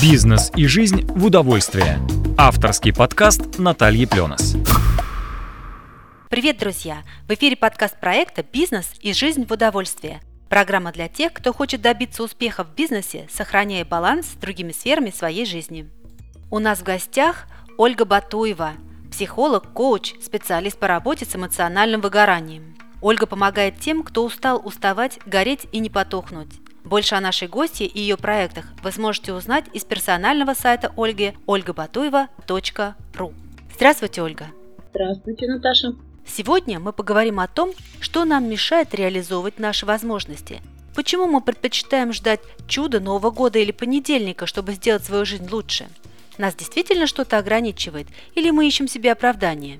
Бизнес и жизнь в удовольствие. Авторский подкаст Натальи Пленос. Привет, друзья! В эфире подкаст проекта «Бизнес и жизнь в удовольствие». Программа для тех, кто хочет добиться успеха в бизнесе, сохраняя баланс с другими сферами своей жизни. У нас в гостях Ольга Батуева, психолог, коуч, специалист по работе с эмоциональным выгоранием. Ольга помогает тем, кто устал уставать, гореть и не потухнуть. Больше о нашей гости и ее проектах вы сможете узнать из персонального сайта Ольги olgabatueva.ru. Здравствуйте, Ольга! Здравствуйте, Наташа! Сегодня мы поговорим о том, что нам мешает реализовывать наши возможности. Почему мы предпочитаем ждать чуда Нового года или понедельника, чтобы сделать свою жизнь лучше? Нас действительно что-то ограничивает или мы ищем себе оправдание?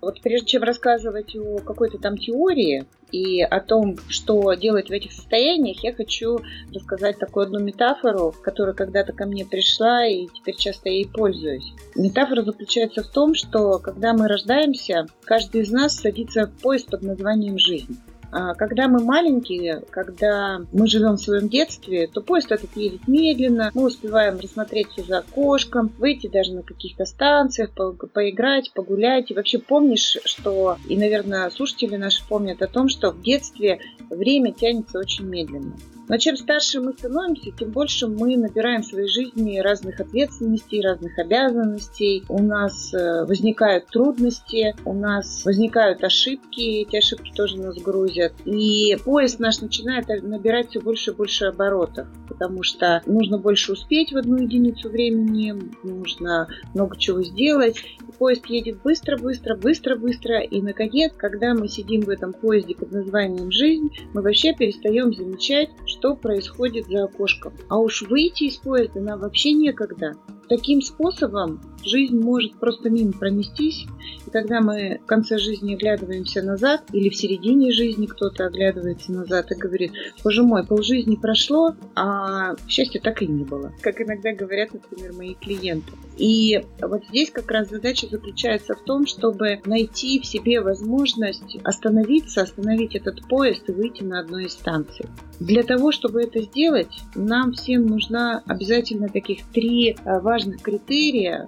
Вот прежде чем рассказывать о какой-то там теории и о том, что делать в этих состояниях, я хочу рассказать такую одну метафору, которая когда-то ко мне пришла, и теперь часто ей пользуюсь. Метафора заключается в том, что когда мы рождаемся, каждый из нас садится в поезд под названием «жизнь». А когда мы маленькие, когда мы живем в своем детстве, то поезд этот едет медленно, мы успеваем рассмотреть все за окошком, выйти даже на каких-то станциях, по поиграть, погулять. И вообще помнишь, что, и, наверное, слушатели наши помнят о том, что в детстве время тянется очень медленно. Но чем старше мы становимся, тем больше мы набираем в своей жизни разных ответственностей, разных обязанностей. У нас э, возникают трудности, у нас возникают ошибки, эти ошибки тоже нас грузят. И поезд наш начинает набирать все больше и больше оборотов, потому что нужно больше успеть в одну единицу времени, нужно много чего сделать. И поезд едет быстро, быстро, быстро, быстро. И, наконец, когда мы сидим в этом поезде под названием «Жизнь», мы вообще перестаем замечать, что происходит за окошком. А уж выйти из поезда нам вообще некогда. Таким способом жизнь может просто мимо пронестись, и когда мы в конце жизни оглядываемся назад, или в середине жизни кто-то оглядывается назад и говорит, боже мой, полжизни прошло, а счастья так и не было. Как иногда говорят, например, мои клиенты. И вот здесь как раз задача заключается в том, чтобы найти в себе возможность остановиться, остановить этот поезд и выйти на одной из станций. Для того, чтобы это сделать, нам всем нужна обязательно таких три важных важных критерия.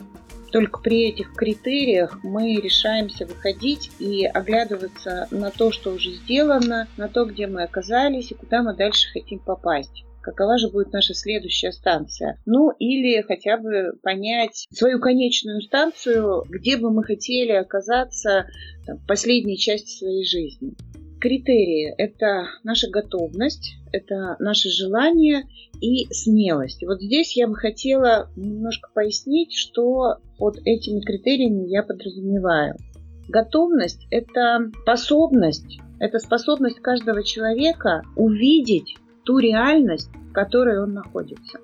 Только при этих критериях мы решаемся выходить и оглядываться на то, что уже сделано, на то, где мы оказались и куда мы дальше хотим попасть какова же будет наша следующая станция. Ну, или хотя бы понять свою конечную станцию, где бы мы хотели оказаться там, в последней части своей жизни. Критерии – это наша готовность, это наше желание и смелость. вот здесь я бы хотела немножко пояснить, что под этими критериями я подразумеваю. Готовность – это способность, это способность каждого человека увидеть ту реальность, в которой он находится.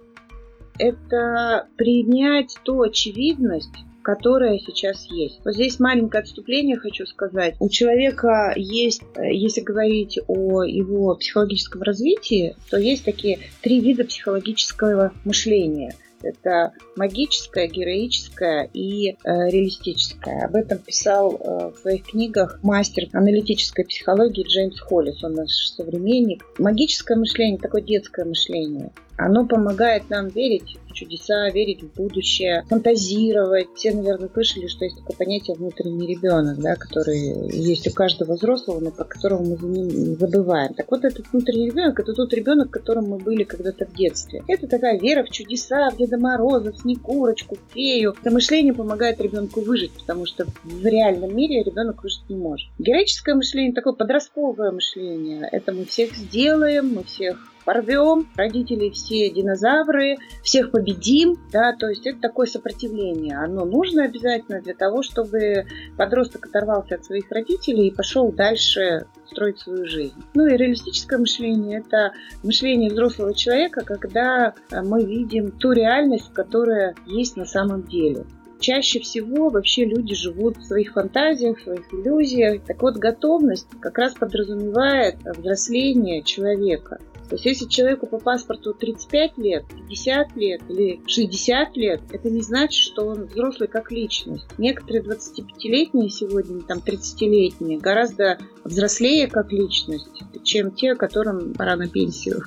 Это принять ту очевидность, которая сейчас есть. Вот здесь маленькое отступление хочу сказать. У человека есть, э, если говорить о его психологическом развитии, то есть такие три вида психологического мышления. Это магическое, героическое и э, реалистическое. Об этом писал э, в своих книгах мастер аналитической психологии Джеймс Холлис, он наш современник. Магическое мышление, такое детское мышление. Оно помогает нам верить в чудеса, верить в будущее, фантазировать. Все, наверное, слышали, что есть такое понятие внутренний ребенок, да, который есть у каждого взрослого, но про которого мы забываем. Так вот, этот внутренний ребенок это тот ребенок, которым мы были когда-то в детстве. Это такая вера в чудеса, в Деда Мороза, в Снегурочку, в фею. Это мышление помогает ребенку выжить, потому что в реальном мире ребенок выжить не может. Героическое мышление, такое подростковое мышление. Это мы всех сделаем, мы всех порвем, родители все динозавры, всех победим, да, то есть это такое сопротивление. Оно нужно обязательно для того, чтобы подросток оторвался от своих родителей и пошел дальше строить свою жизнь. Ну и реалистическое мышление – это мышление взрослого человека, когда мы видим ту реальность, которая есть на самом деле чаще всего вообще люди живут в своих фантазиях, в своих иллюзиях. Так вот, готовность как раз подразумевает взросление человека. То есть если человеку по паспорту 35 лет, 50 лет или 60 лет, это не значит, что он взрослый как личность. Некоторые 25-летние сегодня, там 30-летние, гораздо взрослее как личность, чем те, которым пора на пенсию.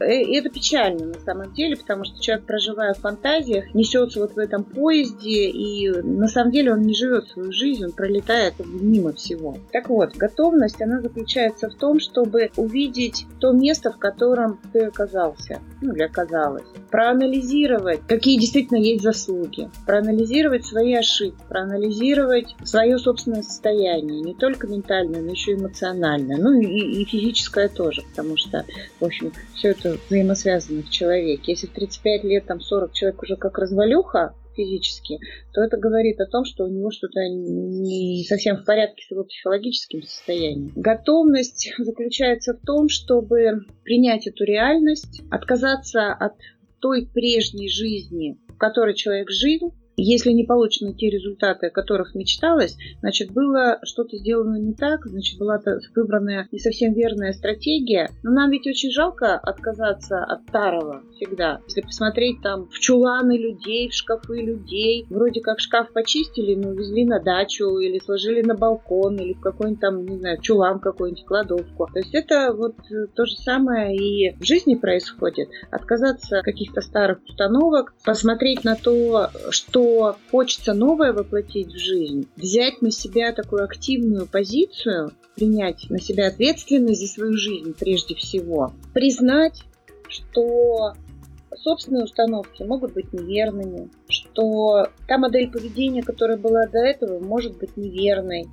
И это печально на самом деле, потому что человек, проживая в фантазиях, несется вот в этом поезде, и на самом деле он не живет свою жизнь, он пролетает мимо всего. Так вот, готовность, она заключается в том, чтобы увидеть то место, в котором котором ты оказался, ну или оказалась. Проанализировать, какие действительно есть заслуги. Проанализировать свои ошибки, проанализировать свое собственное состояние, не только ментальное, но еще и эмоциональное, ну и, и физическое тоже, потому что, в общем, все это взаимосвязано в человеке. Если в 35 лет, там 40 человек уже как развалюха, физически, то это говорит о том, что у него что-то не совсем в порядке с его психологическим состоянием. Готовность заключается в том, чтобы принять эту реальность, отказаться от той прежней жизни, в которой человек жил, если не получены те результаты, о которых мечталось, значит, было что-то сделано не так, значит, была выбранная не совсем верная стратегия. Но нам ведь очень жалко отказаться от старого всегда. Если посмотреть там в чуланы людей, в шкафы людей, вроде как шкаф почистили, но увезли на дачу или сложили на балкон, или в какой-нибудь там, не знаю, чулан какой-нибудь, кладовку. То есть это вот то же самое и в жизни происходит. Отказаться от каких-то старых установок, посмотреть на то, что хочется новое воплотить в жизнь, взять на себя такую активную позицию, принять на себя ответственность за свою жизнь прежде всего, признать, что собственные установки могут быть неверными, что та модель поведения, которая была до этого, может быть неверной.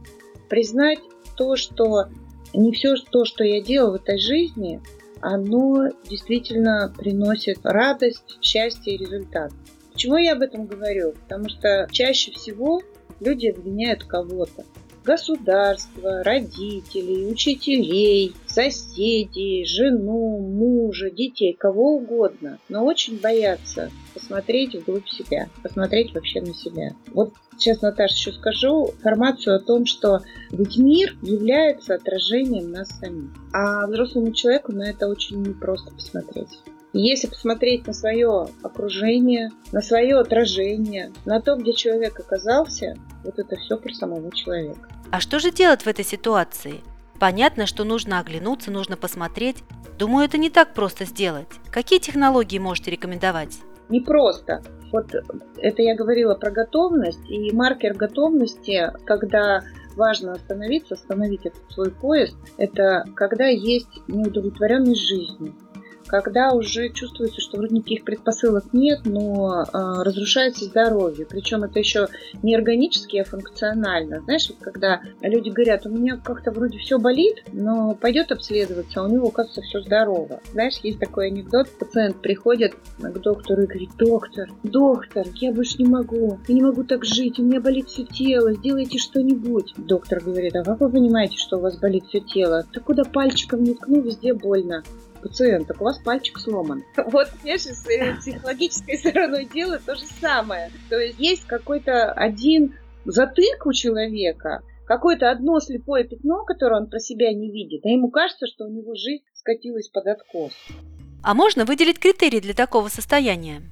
Признать то, что не все то, что я делал в этой жизни, оно действительно приносит радость, счастье и результат. Почему я об этом говорю? Потому что чаще всего люди обвиняют кого-то. Государство, родителей, учителей, соседей, жену, мужа, детей, кого угодно. Но очень боятся посмотреть вглубь себя, посмотреть вообще на себя. Вот сейчас, Наташа, еще скажу информацию о том, что ведь мир является отражением нас самих. А взрослому человеку на это очень непросто посмотреть. Если посмотреть на свое окружение, на свое отражение, на то, где человек оказался, вот это все про самого человека. А что же делать в этой ситуации? Понятно, что нужно оглянуться, нужно посмотреть. Думаю, это не так просто сделать. Какие технологии можете рекомендовать? Не просто. Вот это я говорила про готовность, и маркер готовности, когда важно остановиться, остановить этот свой поезд, это когда есть неудовлетворенность жизнью когда уже чувствуется, что вроде никаких предпосылок нет, но э, разрушается здоровье. Причем это еще не органически, а функционально. Знаешь, вот когда люди говорят, у меня как-то вроде все болит, но пойдет обследоваться, а у него, оказывается, все здорово. Знаешь, есть такой анекдот, пациент приходит к доктору и говорит, доктор, доктор, я больше не могу, я не могу так жить, у меня болит все тело, сделайте что-нибудь. Доктор говорит, а как вы понимаете, что у вас болит все тело? Ты куда пальчиком не ткну, везде больно пациент, так у вас пальчик сломан. Вот, понимаешь, с психологической стороной дела то же самое. То есть есть какой-то один затык у человека, какое-то одно слепое пятно, которое он про себя не видит, а ему кажется, что у него жизнь скатилась под откос. А можно выделить критерии для такого состояния?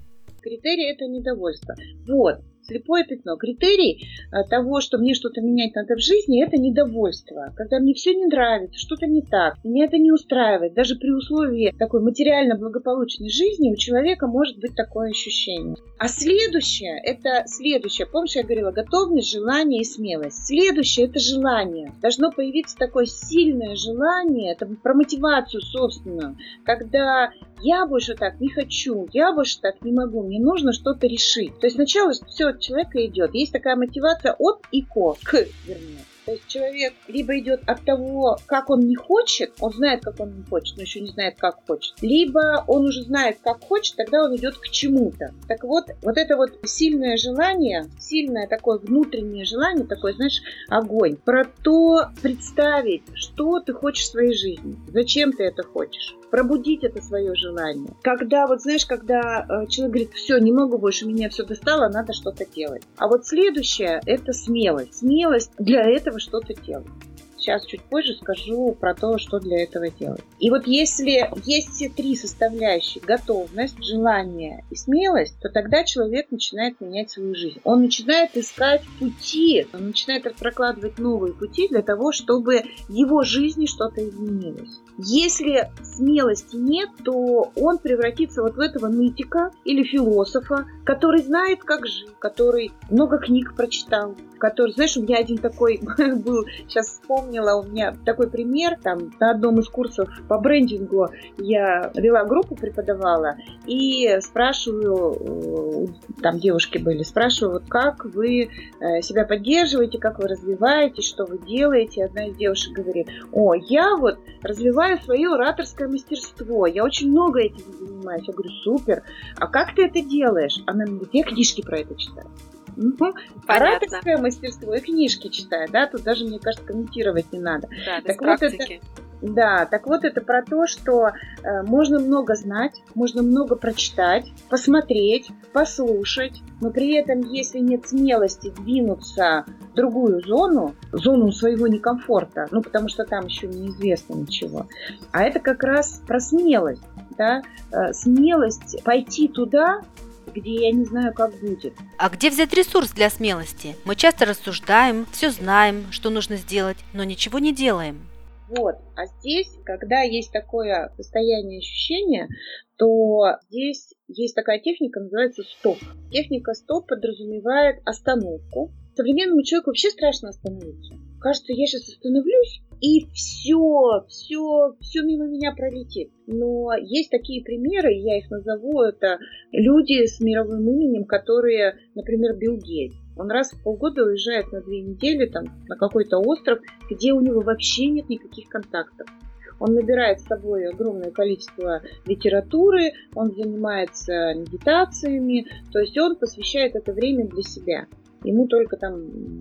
Критерий – это недовольство. Вот, слепое пятно. Критерий э, того, что мне что-то менять надо в жизни, это недовольство. Когда мне все не нравится, что-то не так, меня это не устраивает. Даже при условии такой материально благополучной жизни у человека может быть такое ощущение. А следующее, это следующее. Помнишь, я говорила, готовность, желание и смелость. Следующее, это желание. Должно появиться такое сильное желание, это про мотивацию собственную, когда я больше так не хочу, я больше так не могу, мне нужно что-то решить. То есть сначала все от человека идет. Есть такая мотивация от и ко, к, вернее. То есть человек либо идет от того, как он не хочет, он знает, как он не хочет, но еще не знает, как хочет, либо он уже знает, как хочет, тогда он идет к чему-то. Так вот, вот это вот сильное желание, сильное такое внутреннее желание, такой, знаешь, огонь, про то представить, что ты хочешь в своей жизни, зачем ты это хочешь пробудить это свое желание. Когда, вот знаешь, когда э, человек говорит, все, не могу больше, меня все достало, надо что-то делать. А вот следующее – это смелость. Смелость для этого что-то делать. Сейчас чуть позже скажу про то, что для этого делать. И вот если есть все три составляющие, готовность, желание и смелость, то тогда человек начинает менять свою жизнь. Он начинает искать пути, он начинает прокладывать новые пути для того, чтобы его жизни что-то изменилось. Если смелости нет, то он превратится вот в этого нытика или философа, который знает, как жить, который много книг прочитал, который, знаешь, у меня один такой был, сейчас вспомнила, у меня такой пример, там, на одном из курсов по брендингу я вела группу, преподавала, и спрашиваю, э, там девушки были, спрашиваю, вот как вы э, себя поддерживаете, как вы развиваетесь, что вы делаете. Одна из девушек говорит, о, я вот развиваю свое ораторское мастерство. Я очень много этим занимаюсь. Я говорю, супер. А как ты это делаешь? Она говорит, я книжки про это читаю. Угу. Ораторское мастерство и книжки читаю, да, тут даже, мне кажется, комментировать не надо. Да, так вот практики. это, да, так вот это про то, что э, можно много знать, можно много прочитать, посмотреть, послушать, но при этом, если нет смелости двинуться в другую зону, зону своего некомфорта, ну потому что там еще неизвестно ничего, а это как раз про смелость, да, э, смелость пойти туда, где я не знаю, как будет. А где взять ресурс для смелости? Мы часто рассуждаем, все знаем, что нужно сделать, но ничего не делаем. Вот. А здесь, когда есть такое состояние ощущения, то здесь есть такая техника, называется стоп. Техника стоп подразумевает остановку. Современному человеку вообще страшно остановиться. Кажется, я сейчас остановлюсь, и все, все, все мимо меня пролетит. Но есть такие примеры, я их назову, это люди с мировым именем, которые, например, Билл Гейтс. Он раз в полгода уезжает на две недели там, на какой-то остров, где у него вообще нет никаких контактов. Он набирает с собой огромное количество литературы, он занимается медитациями, то есть он посвящает это время для себя. Ему только там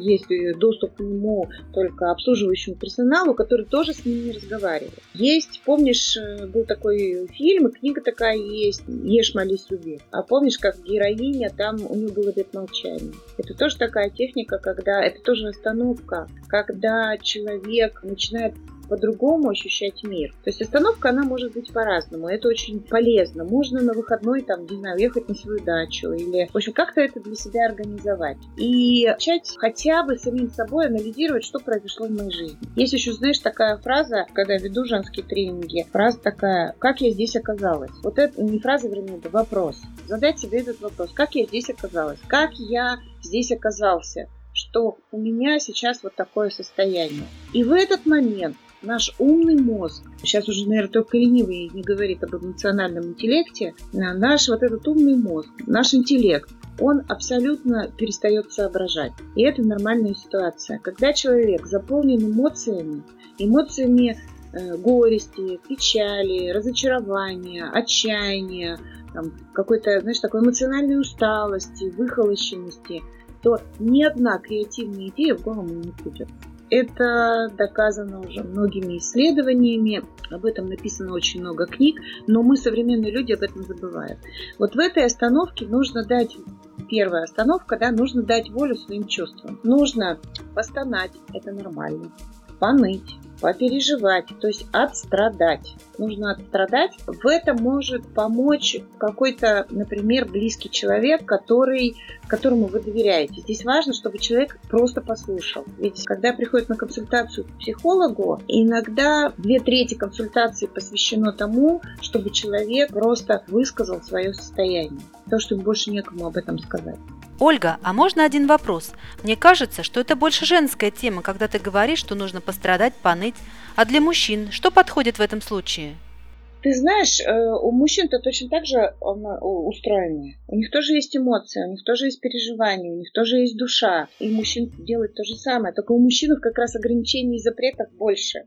есть доступ к нему только обслуживающему персоналу, который тоже с ним не разговаривает. Есть, помнишь, э, был такой фильм, и книга такая есть, «Ешь, молись, люби». А помнишь, как героиня, там у нее было обет молчания. Это тоже такая техника, когда, это тоже остановка, когда человек начинает по-другому ощущать мир. То есть остановка, она может быть по-разному. Это очень полезно. Можно на выходной, там, не знаю, уехать на свою дачу или, в общем, как-то это для себя организовать. И начать хотя бы самим собой анализировать, что произошло в моей жизни. Есть еще, знаешь, такая фраза, когда веду женские тренинги, фраза такая, как я здесь оказалась. Вот это не фраза, вернее, это вопрос. Задать себе этот вопрос, как я здесь оказалась, как я здесь оказался, что у меня сейчас вот такое состояние. И в этот момент наш умный мозг, сейчас уже, наверное, только ленивый не говорит об эмоциональном интеллекте, наш вот этот умный мозг, наш интеллект, он абсолютно перестает соображать. И это нормальная ситуация. Когда человек заполнен эмоциями, эмоциями э, горести, печали, разочарования, отчаяния, там, какой-то, знаешь, такой эмоциональной усталости, выхолощенности, то ни одна креативная идея в голову не придет. Это доказано уже многими исследованиями, об этом написано очень много книг, но мы, современные люди, об этом забываем. Вот в этой остановке нужно дать первая остановка, да, нужно дать волю своим чувствам. Нужно постонать, это нормально, поныть, попереживать, то есть отстрадать. Нужно отстрадать. В этом может помочь какой-то, например, близкий человек, который, которому вы доверяете. Здесь важно, чтобы человек просто послушал. Ведь когда приходит на консультацию к психологу, иногда две трети консультации посвящено тому, чтобы человек просто высказал свое состояние. То, что ему больше некому об этом сказать. Ольга, а можно один вопрос? Мне кажется, что это больше женская тема, когда ты говоришь, что нужно пострадать, поныть. А для мужчин что подходит в этом случае? Ты знаешь, э, у мужчин-то точно так же устроены. У них тоже есть эмоции, у них тоже есть переживания, у них тоже есть душа. И мужчин делают то же самое. Только у мужчин как раз ограничений и запретов больше.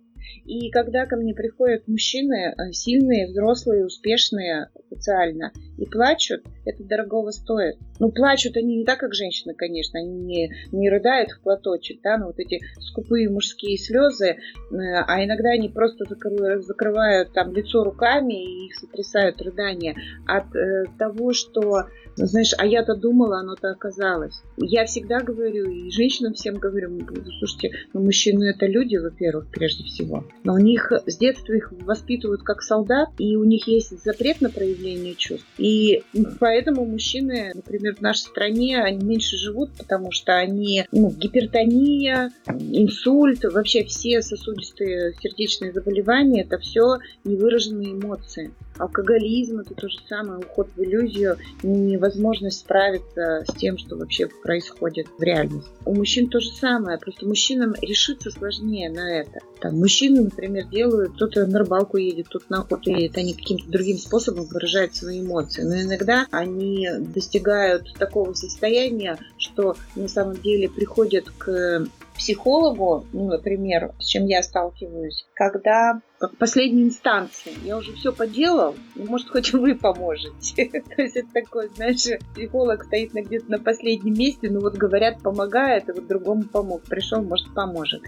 И когда ко мне приходят мужчины, э, сильные, взрослые, успешные социально, и плачут, это дорогого стоит. Ну, плачут они не так, как женщины, конечно, они не, не рыдают в платочек, да, но вот эти скупые мужские слезы, э, а иногда они просто закрывают, там лицо руками и их сотрясают рыдания от э, того, что ну, знаешь, а я-то думала, оно-то оказалось. Я всегда говорю, и женщинам всем говорю, слушайте, ну, мужчины это люди, во-первых, прежде всего. Но у них с детства их воспитывают как солдат, и у них есть запрет на проявление чувств. И поэтому мужчины, например, в нашей стране, они меньше живут, потому что они, ну, гипертония, инсульт, вообще все сосудистые сердечные заболевания, это все невыраженные эмоции. Алкоголизм это то же самое, уход в иллюзию, невозможность справиться с тем, что вообще происходит в реальности. У мужчин то же самое, просто мужчинам решиться сложнее на это. Там мужчины, например, делают, кто-то на рыбалку едет, кто-то на охоту едет, они каким-то другим способом выражают свои эмоции. Но иногда они достигают такого состояния, что на самом деле приходят к психологу, ну, например, с чем я сталкиваюсь, когда как последней инстанции. Я уже все поделал, ну, может, хоть вы поможете. То есть это такой, знаешь, психолог стоит где-то на последнем месте, ну вот говорят, помогает, и вот другому помог. Пришел, может, поможет.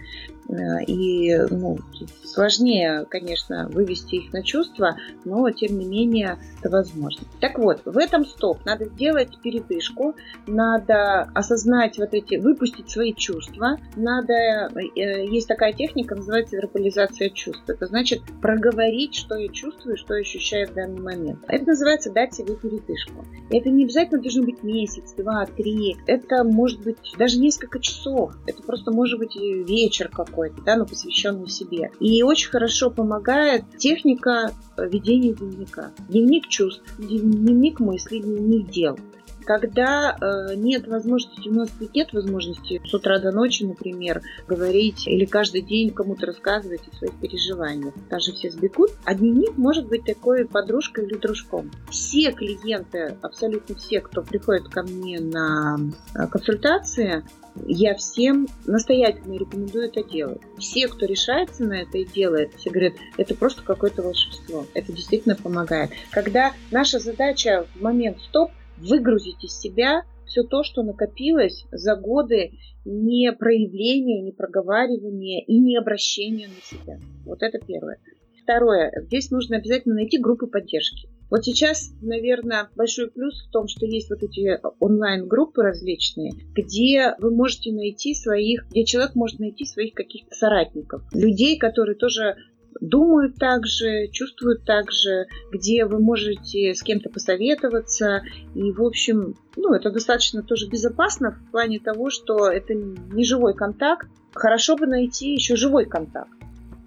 Э, и, ну, сложнее, конечно, вывести их на чувства, но, тем не менее, это возможно. Так вот, в этом стоп. Надо сделать передышку, надо осознать вот эти, выпустить свои чувства, надо, э, есть такая техника, называется вербализация чувств. Это значит, значит проговорить, что я чувствую, что я ощущаю в данный момент. Это называется дать себе передышку. Это не обязательно должен быть месяц, два, три. Это может быть даже несколько часов. Это просто может быть вечер какой-то, да, но посвященный себе. И очень хорошо помогает техника ведения дневника. Дневник чувств, дневник мыслей, дневник дел когда э, нет возможности, у нас нет возможности с утра до ночи, например, говорить или каждый день кому-то рассказывать о своих переживаниях. Даже все сбегут. А дневник может быть такой подружкой или дружком. Все клиенты, абсолютно все, кто приходит ко мне на э, консультации, я всем настоятельно рекомендую это делать. Все, кто решается на это и делает, все говорят, это просто какое-то волшебство. Это действительно помогает. Когда наша задача в момент стоп – выгрузить из себя все то, что накопилось за годы не проявления, не проговаривания и не обращения на себя. Вот это первое. Второе. Здесь нужно обязательно найти группы поддержки. Вот сейчас, наверное, большой плюс в том, что есть вот эти онлайн-группы различные, где вы можете найти своих, где человек может найти своих каких-то соратников, людей, которые тоже думают так же, чувствуют так же, где вы можете с кем-то посоветоваться. И, в общем, ну, это достаточно тоже безопасно в плане того, что это не живой контакт. Хорошо бы найти еще живой контакт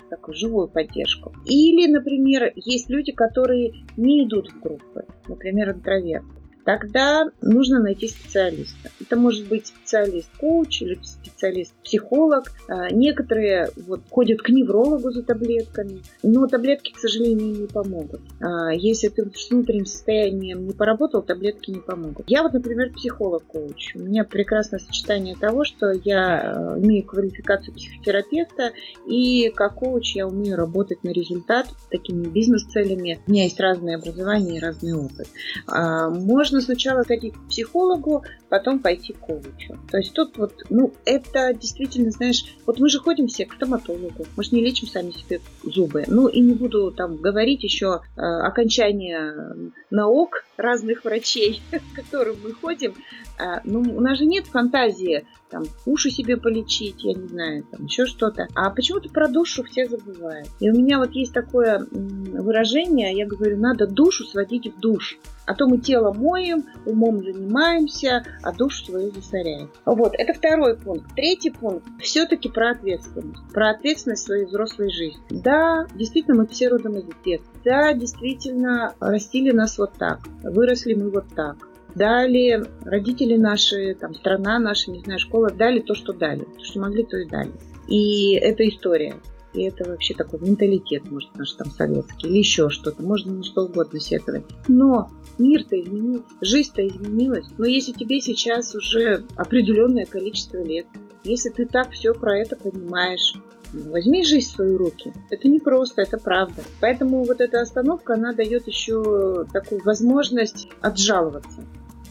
такую живую поддержку. Или, например, есть люди, которые не идут в группы, например, интроверты тогда нужно найти специалиста. Это может быть специалист-коуч или специалист-психолог. А, некоторые вот, ходят к неврологу за таблетками, но таблетки, к сожалению, не помогут. А, если ты с внутренним состоянием не поработал, таблетки не помогут. Я вот, например, психолог-коуч. У меня прекрасное сочетание того, что я а, имею квалификацию психотерапевта, и как коуч я умею работать на результат такими бизнес-целями. У меня есть разное образование и разный опыт. Можно нужно сначала ходить к психологу, потом пойти к коучу. То есть тут вот, ну, это действительно, знаешь, вот мы же ходим все к стоматологу, мы же не лечим сами себе зубы. Ну, и не буду там говорить еще э, окончание наук разных врачей, к которым мы ходим. Э, ну, у нас же нет фантазии там уши себе полечить, я не знаю, там еще что-то. А почему-то про душу все забывают. И у меня вот есть такое выражение, я говорю, надо душу сводить в душ. А то мы тело моем, умом занимаемся, а душу свою засоряем. Вот, это второй пункт. Третий пункт все-таки про ответственность. Про ответственность своей взрослой жизни. Да, действительно, мы все родом из детства. Да, действительно, растили нас вот так. Выросли мы вот так дали, родители наши, там, страна наша, не знаю, школа, дали то, что дали. То, что могли, то и дали. И это история. И это вообще такой менталитет, может, наш там советский, или еще что-то. Можно на что угодно сетовать. Но мир-то изменился, жизнь-то изменилась. Но если тебе сейчас уже определенное количество лет, если ты так все про это понимаешь, Возьми жизнь в свои руки. Это не просто, это правда. Поэтому вот эта остановка, она дает еще такую возможность отжаловаться.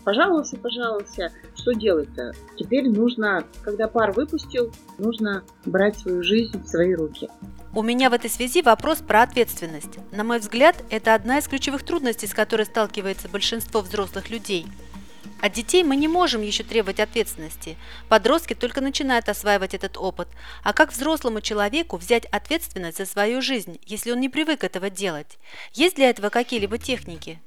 Пожаловался, пожаловался. Что делать-то? Теперь нужно, когда пар выпустил, нужно брать свою жизнь в свои руки. У меня в этой связи вопрос про ответственность. На мой взгляд, это одна из ключевых трудностей, с которой сталкивается большинство взрослых людей – от детей мы не можем еще требовать ответственности. Подростки только начинают осваивать этот опыт. А как взрослому человеку взять ответственность за свою жизнь, если он не привык этого делать? Есть для этого какие-либо техники?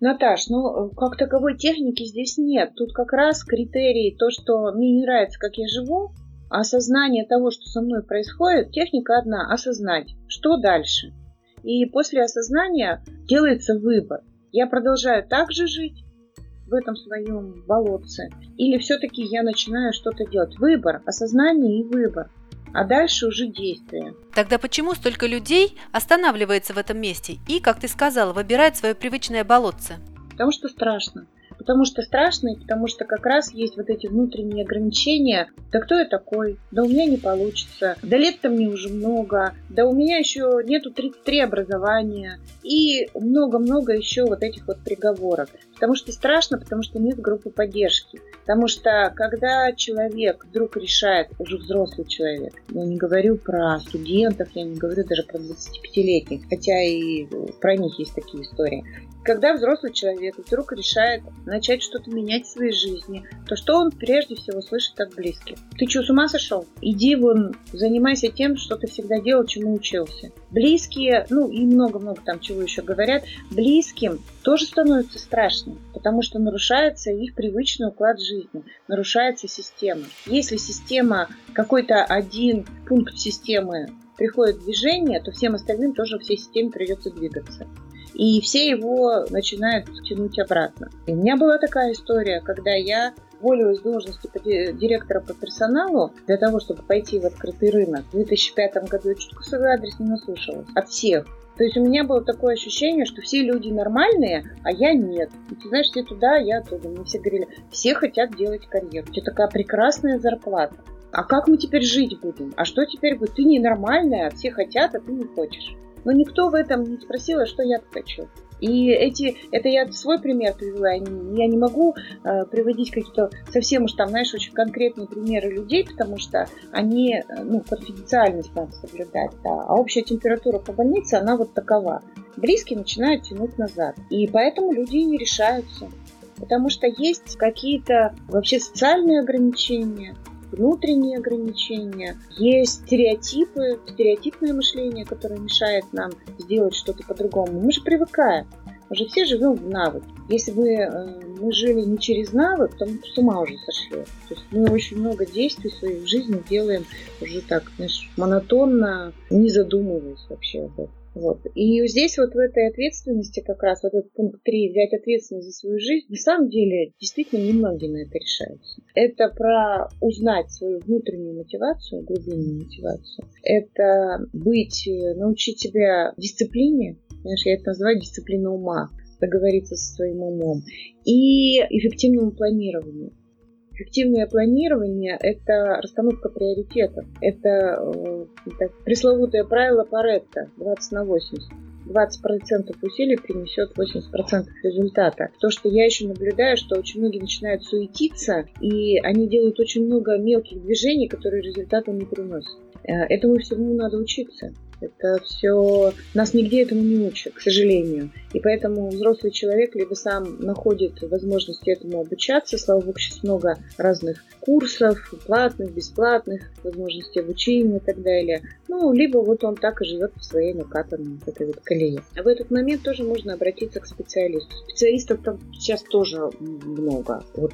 Наташ, ну, как таковой техники здесь нет. Тут как раз критерий то, что мне не нравится, как я живу, осознание того, что со мной происходит, техника одна – осознать, что дальше. И после осознания делается выбор. Я продолжаю так же жить в этом своем болотце? Или все-таки я начинаю что-то делать? Выбор, осознание и выбор. А дальше уже действие. Тогда почему столько людей останавливается в этом месте и, как ты сказала, выбирает свое привычное болотце? Потому что страшно потому что страшно, и потому что как раз есть вот эти внутренние ограничения. Да кто я такой? Да у меня не получится. Да лет-то мне уже много. Да у меня еще нету 33 образования. И много-много еще вот этих вот приговоров. Потому что страшно, потому что нет группы поддержки. Потому что когда человек вдруг решает, уже взрослый человек, я не говорю про студентов, я не говорю даже про 25-летних, хотя и про них есть такие истории. Когда взрослый человек вдруг решает начать что-то менять в своей жизни, то что он прежде всего слышит от близких? Ты что, с ума сошел? Иди вон, занимайся тем, что ты всегда делал, чему учился. Близкие, ну и много-много там чего еще говорят, близким тоже становится страшно, потому что нарушается их привычный уклад жизни, нарушается система. Если система, какой-то один пункт системы приходит в движение, то всем остальным тоже всей системе придется двигаться и все его начинают тянуть обратно. И у меня была такая история, когда я уволилась с должности директора по персоналу для того, чтобы пойти в открытый рынок. В 2005 году я свой адрес не наслушалась от всех. То есть у меня было такое ощущение, что все люди нормальные, а я нет. И ты знаешь, все туда, я оттуда. Мне все говорили, все хотят делать карьеру. У тебя такая прекрасная зарплата. А как мы теперь жить будем? А что теперь будет? Ты ненормальная, все хотят, а ты не хочешь. Но никто в этом не спросил, а что я хочу. И эти, это я свой пример привела, я не могу э, приводить какие-то совсем уж там, знаешь, очень конкретные примеры людей, потому что они, э, ну, конфиденциальность надо соблюдать, да, а общая температура по больнице, она вот такова. Близкие начинают тянуть назад, и поэтому люди не решаются, потому что есть какие-то вообще социальные ограничения, внутренние ограничения, есть стереотипы, стереотипное мышление, которое мешает нам сделать что-то по-другому. Мы же привыкаем. Мы же все живем в навык. Если бы э, мы жили не через навык, то мы с ума уже сошли. То есть мы очень много действий в своей жизни делаем уже так, знаешь, монотонно, не задумываясь вообще об этом. Вот. И здесь вот в этой ответственности как раз вот этот пункт 3, взять ответственность за свою жизнь, на самом деле действительно немногие на это решаются. Это про узнать свою внутреннюю мотивацию, глубинную мотивацию. Это быть, э, научить себя дисциплине, знаешь, я это называю дисциплина ума, договориться со своим умом, и эффективному планированию. Эффективное планирование – это расстановка приоритетов. Это, это пресловутое правило Паретта 20 на 80. 20% усилий принесет 80% результата. То, что я еще наблюдаю, что очень многие начинают суетиться, и они делают очень много мелких движений, которые результата не приносят. Э, этому всему надо учиться. Это все... Нас нигде этому не учат, к сожалению. И поэтому взрослый человек либо сам находит возможность этому обучаться, слава богу, сейчас много разных курсов, платных, бесплатных, возможностей обучения и так далее. Ну, либо вот он так и живет по своей накатанной вот этой вот колее. А в этот момент тоже можно обратиться к специалисту. Специалистов там сейчас тоже много. Вот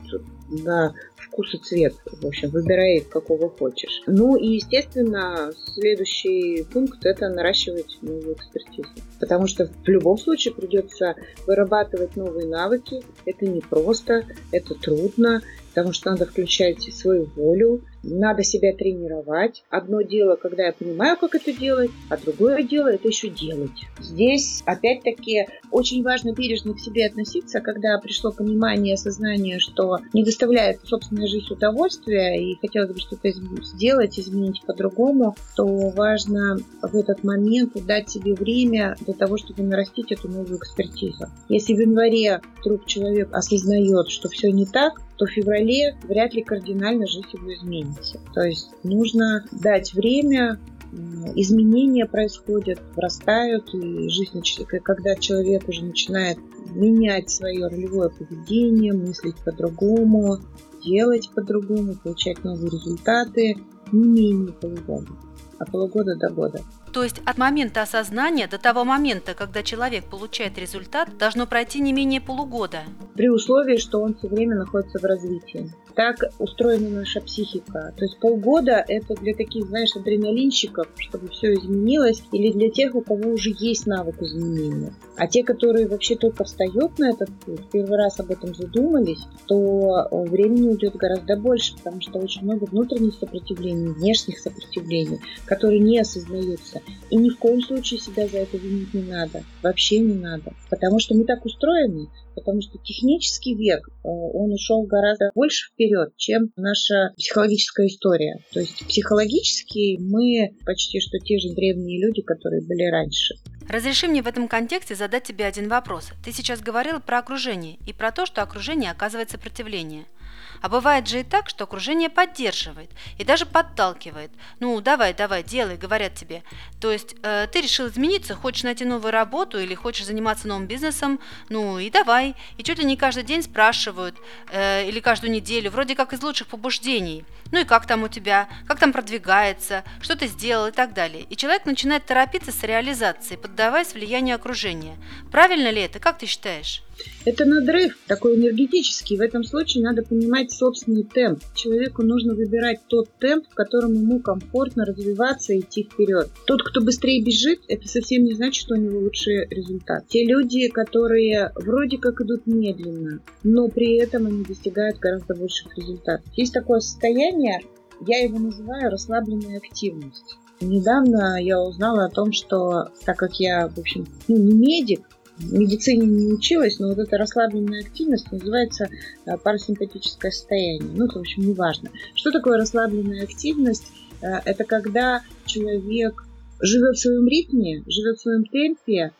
на вкус и цвет. В общем, выбирай какого хочешь. Ну и, естественно, следующий пункт – это наращивать новую экспертизу. Потому что в любом случае придется вырабатывать новые навыки. Это непросто, это трудно. Потому что надо включать свою волю, надо себя тренировать. Одно дело, когда я понимаю, как это делать, а другое дело это еще делать. Здесь, опять-таки, очень важно бережно к себе относиться, когда пришло понимание, осознание, что не доставляет собственная жизнь удовольствия и хотелось бы что-то сделать, изменить по-другому, то важно в этот момент дать себе время для того, чтобы нарастить эту новую экспертизу. Если в январе вдруг человек осознает, что все не так, то в феврале вряд ли кардинально жизнь его изменится. То есть нужно дать время, изменения происходят, врастают, и жизнь, когда человек уже начинает менять свое ролевое поведение, мыслить по-другому, делать по-другому, получать новые результаты, не менее полугода, а полугода до года. То есть от момента осознания до того момента, когда человек получает результат, должно пройти не менее полугода. При условии, что он все время находится в развитии. Так устроена наша психика. То есть полгода это для таких, знаешь, адреналинщиков, чтобы все изменилось, или для тех, у кого уже есть навык изменения. А те, которые вообще только встают на этот путь, первый раз об этом задумались, то времени уйдет гораздо больше, потому что очень много внутренних сопротивлений, внешних сопротивлений, которые не осознаются. И ни в коем случае себя за это винить не надо. Вообще не надо. Потому что мы так устроены, потому что технический век, э, он ушел гораздо больше вперед, чем наша психологическая история. То есть психологически мы почти что те же древние люди, которые были раньше. Разреши мне в этом контексте задать тебе один вопрос. Ты сейчас говорила про окружение и про то, что окружение оказывает сопротивление – а бывает же и так, что окружение поддерживает и даже подталкивает. Ну, давай, давай, делай, говорят тебе. То есть э, ты решил измениться, хочешь найти новую работу или хочешь заниматься новым бизнесом, ну и давай. И чуть ли не каждый день спрашивают э, или каждую неделю, вроде как из лучших побуждений. Ну и как там у тебя, как там продвигается, что ты сделал и так далее. И человек начинает торопиться с реализацией, поддаваясь влиянию окружения. Правильно ли это, как ты считаешь? Это надрыв такой энергетический. В этом случае надо понимать собственный темп. Человеку нужно выбирать тот темп, в котором ему комфортно развиваться и идти вперед. Тот, кто быстрее бежит, это совсем не значит, что у него лучший результат. Те люди, которые вроде как идут медленно, но при этом они достигают гораздо больших результатов. Есть такое состояние, я его называю расслабленная активность. Недавно я узнала о том, что так как я, в общем, ну, не медик, медицине не училась, но вот эта расслабленная активность называется э, парасимпатическое состояние. Ну, это, в общем, не важно. Что такое расслабленная активность? Э, это когда человек живет в своем ритме, живет в своем темпе,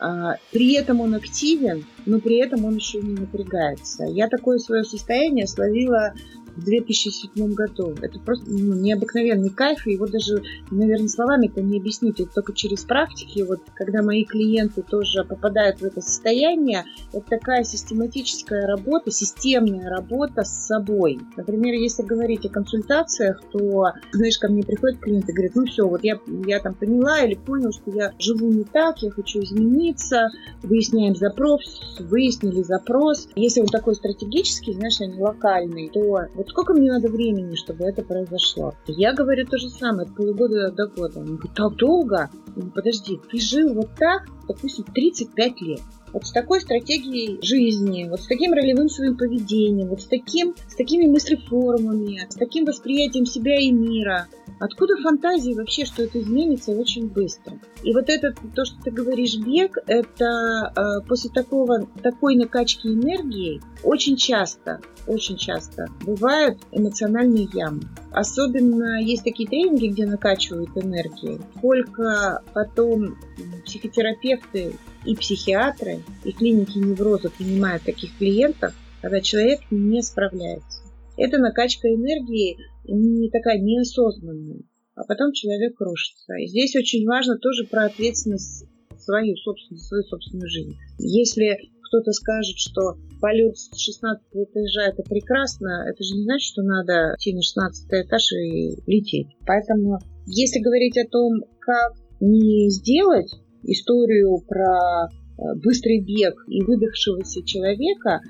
э, при этом он активен, но при этом он еще не напрягается. Я такое свое состояние словила в 2007 году. Это просто ну, необыкновенный кайф, и его даже, наверное, словами-то не объяснить. Это только через практики. Вот когда мои клиенты тоже попадают в это состояние, это такая систематическая работа, системная работа с собой. Например, если говорить о консультациях, то, знаешь, ко мне приходит клиент и говорит, ну все, вот я, я там поняла или понял, что я живу не так, я хочу измениться, выясняем запрос, выяснили запрос. Если он такой стратегический, знаешь, а не локальный, то вот сколько мне надо времени, чтобы это произошло? Я говорю то же самое, от полугода до года. Он говорит, так долго? говорю, подожди, ты жил вот так, допустим, 35 лет. Вот с такой стратегией жизни, вот с таким ролевым своим поведением, вот с, таким, с такими мыслеформами, с таким восприятием себя и мира. Откуда фантазии вообще, что это изменится очень быстро? И вот это, то, что ты говоришь, бег, это э, после такого, такой накачки энергии очень часто, очень часто бывают эмоциональные ямы. Особенно есть такие тренинги, где накачивают энергию. Сколько потом психотерапевты и психиатры, и клиники невроза принимают таких клиентов, когда человек не справляется. Это накачка энергии не такая неосознанная, а потом человек крушится. И здесь очень важно тоже про ответственность свою собственную, свою собственную жизнь. Если кто-то скажет, что полет с 16 этажа это прекрасно, это же не значит, что надо идти на 16 этаж и лететь. Поэтому, если говорить о том, как не сделать историю про э, быстрый бег и выдохшегося человека,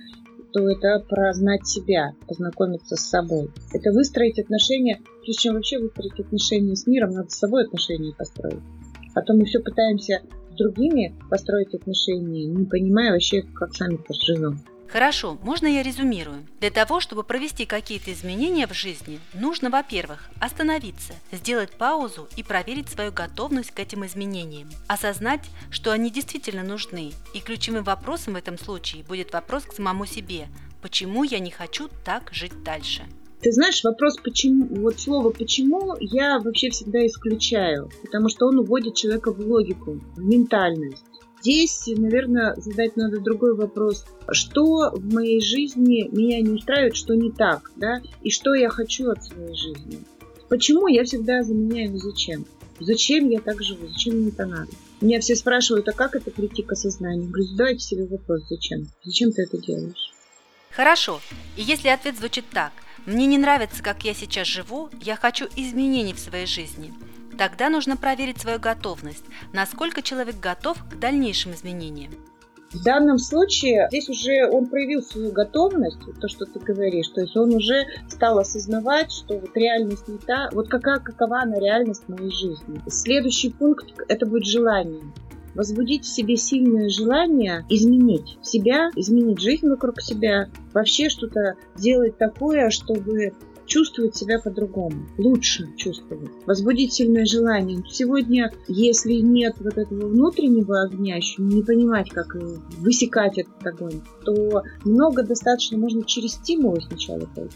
то это про знать себя, познакомиться с собой. Это выстроить отношения, прежде чем вообще выстроить отношения с миром, надо с собой отношения построить. А то мы все пытаемся с другими построить отношения, не понимая вообще, как сами живем. Хорошо, можно я резюмирую? Для того, чтобы провести какие-то изменения в жизни, нужно, во-первых, остановиться, сделать паузу и проверить свою готовность к этим изменениям, осознать, что они действительно нужны, и ключевым вопросом в этом случае будет вопрос к самому себе – почему я не хочу так жить дальше? Ты знаешь, вопрос почему, вот слово почему я вообще всегда исключаю, потому что он уводит человека в логику, в ментальность. Здесь, наверное, задать надо другой вопрос. Что в моей жизни меня не устраивает, что не так, да? И что я хочу от своей жизни? Почему я всегда заменяю зачем? Зачем я так живу? Зачем мне это надо? Меня все спрашивают, а как это прийти к осознанию? Говорю, задайте себе вопрос, зачем? Зачем ты это делаешь? Хорошо, и если ответ звучит так, мне не нравится, как я сейчас живу, я хочу изменений в своей жизни, тогда нужно проверить свою готовность, насколько человек готов к дальнейшим изменениям. В данном случае здесь уже он проявил свою готовность, то, что ты говоришь, то есть он уже стал осознавать, что вот реальность не та, вот какая, какова она реальность моей жизни. Следующий пункт – это будет желание возбудить в себе сильное желание изменить себя, изменить жизнь вокруг себя, вообще что-то делать такое, чтобы чувствовать себя по-другому, лучше чувствовать, возбудить сильное желание. Сегодня, если нет вот этого внутреннего огня, еще не понимать, как высекать этот огонь, то много достаточно можно через стимулы сначала пойти.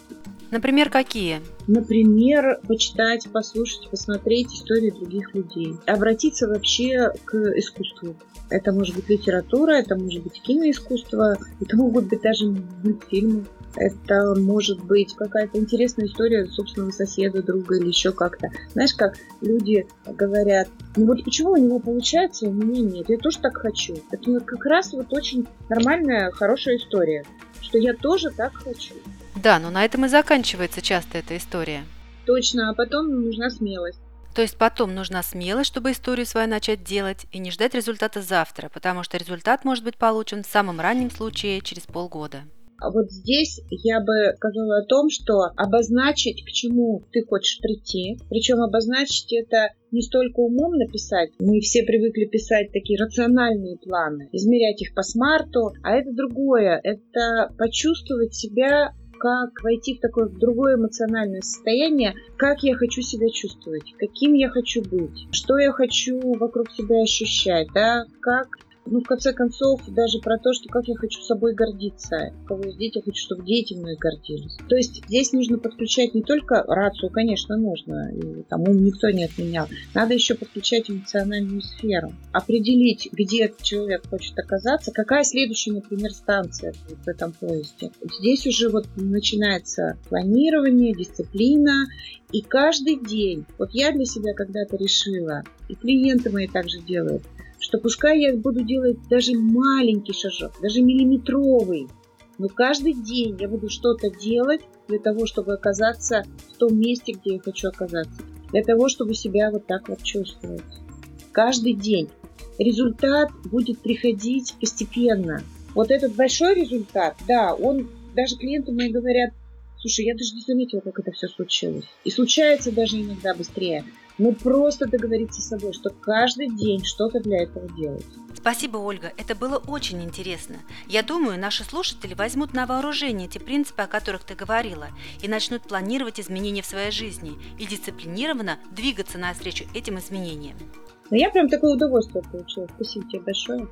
Например, какие? Например, почитать, послушать, посмотреть истории других людей. Обратиться вообще к искусству. Это может быть литература, это может быть киноискусство, это могут быть даже мультфильмы. Это может быть какая-то интересная история собственного соседа, друга или еще как-то. Знаешь, как люди говорят, ну вот почему у него получается, а у меня нет, я тоже так хочу. Это как раз вот очень нормальная, хорошая история, что я тоже так хочу. Да, но на этом и заканчивается часто эта история. Точно, а потом нужна смелость. То есть потом нужна смелость, чтобы историю свою начать делать и не ждать результата завтра, потому что результат может быть получен в самом раннем случае через полгода. А вот здесь я бы сказала о том, что обозначить, к чему ты хочешь прийти, причем обозначить это не столько умом написать, мы все привыкли писать такие рациональные планы, измерять их по смарту, а это другое, это почувствовать себя как войти в такое другое эмоциональное состояние, как я хочу себя чувствовать, каким я хочу быть, что я хочу вокруг себя ощущать, да, как ну, в конце концов, даже про то, что как я хочу собой гордиться. Кого дети, я хочу, чтобы дети мной гордились. То есть здесь нужно подключать не только рацию, конечно, нужно, и там никто не отменял. Надо еще подключать эмоциональную сферу. Определить, где человек хочет оказаться, какая следующая, например, станция в этом поезде. Здесь уже вот начинается планирование, дисциплина, и каждый день, вот я для себя когда-то решила, и клиенты мои также делают, что пускай я буду делать даже маленький шажок, даже миллиметровый, но каждый день я буду что-то делать для того, чтобы оказаться в том месте, где я хочу оказаться. Для того, чтобы себя вот так вот чувствовать. Каждый день. Результат будет приходить постепенно. Вот этот большой результат, да, он, даже клиенты мои говорят, слушай, я даже не заметила, как это все случилось. И случается даже иногда быстрее. Ну, просто договориться с собой, что каждый день что-то для этого делать. Спасибо, Ольга. Это было очень интересно. Я думаю, наши слушатели возьмут на вооружение те принципы, о которых ты говорила, и начнут планировать изменения в своей жизни и дисциплинированно двигаться навстречу этим изменениям. Ну, я прям такое удовольствие получила. Спасибо тебе большое.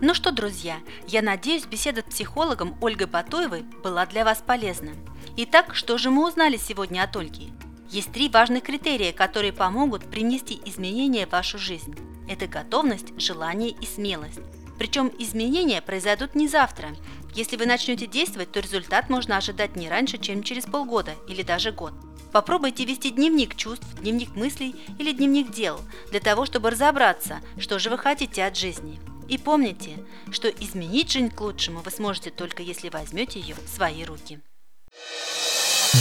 Ну что, друзья, я надеюсь, беседа с психологом Ольгой Батоевой была для вас полезна. Итак, что же мы узнали сегодня от Ольги? Есть три важных критерия, которые помогут принести изменения в вашу жизнь. Это готовность, желание и смелость. Причем изменения произойдут не завтра. Если вы начнете действовать, то результат можно ожидать не раньше, чем через полгода или даже год. Попробуйте вести дневник чувств, дневник мыслей или дневник дел, для того, чтобы разобраться, что же вы хотите от жизни. И помните, что изменить жизнь к лучшему вы сможете только если возьмете ее в свои руки.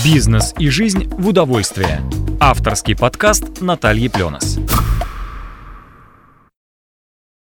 Бизнес и жизнь в удовольствие. Авторский подкаст Натальи Пленос.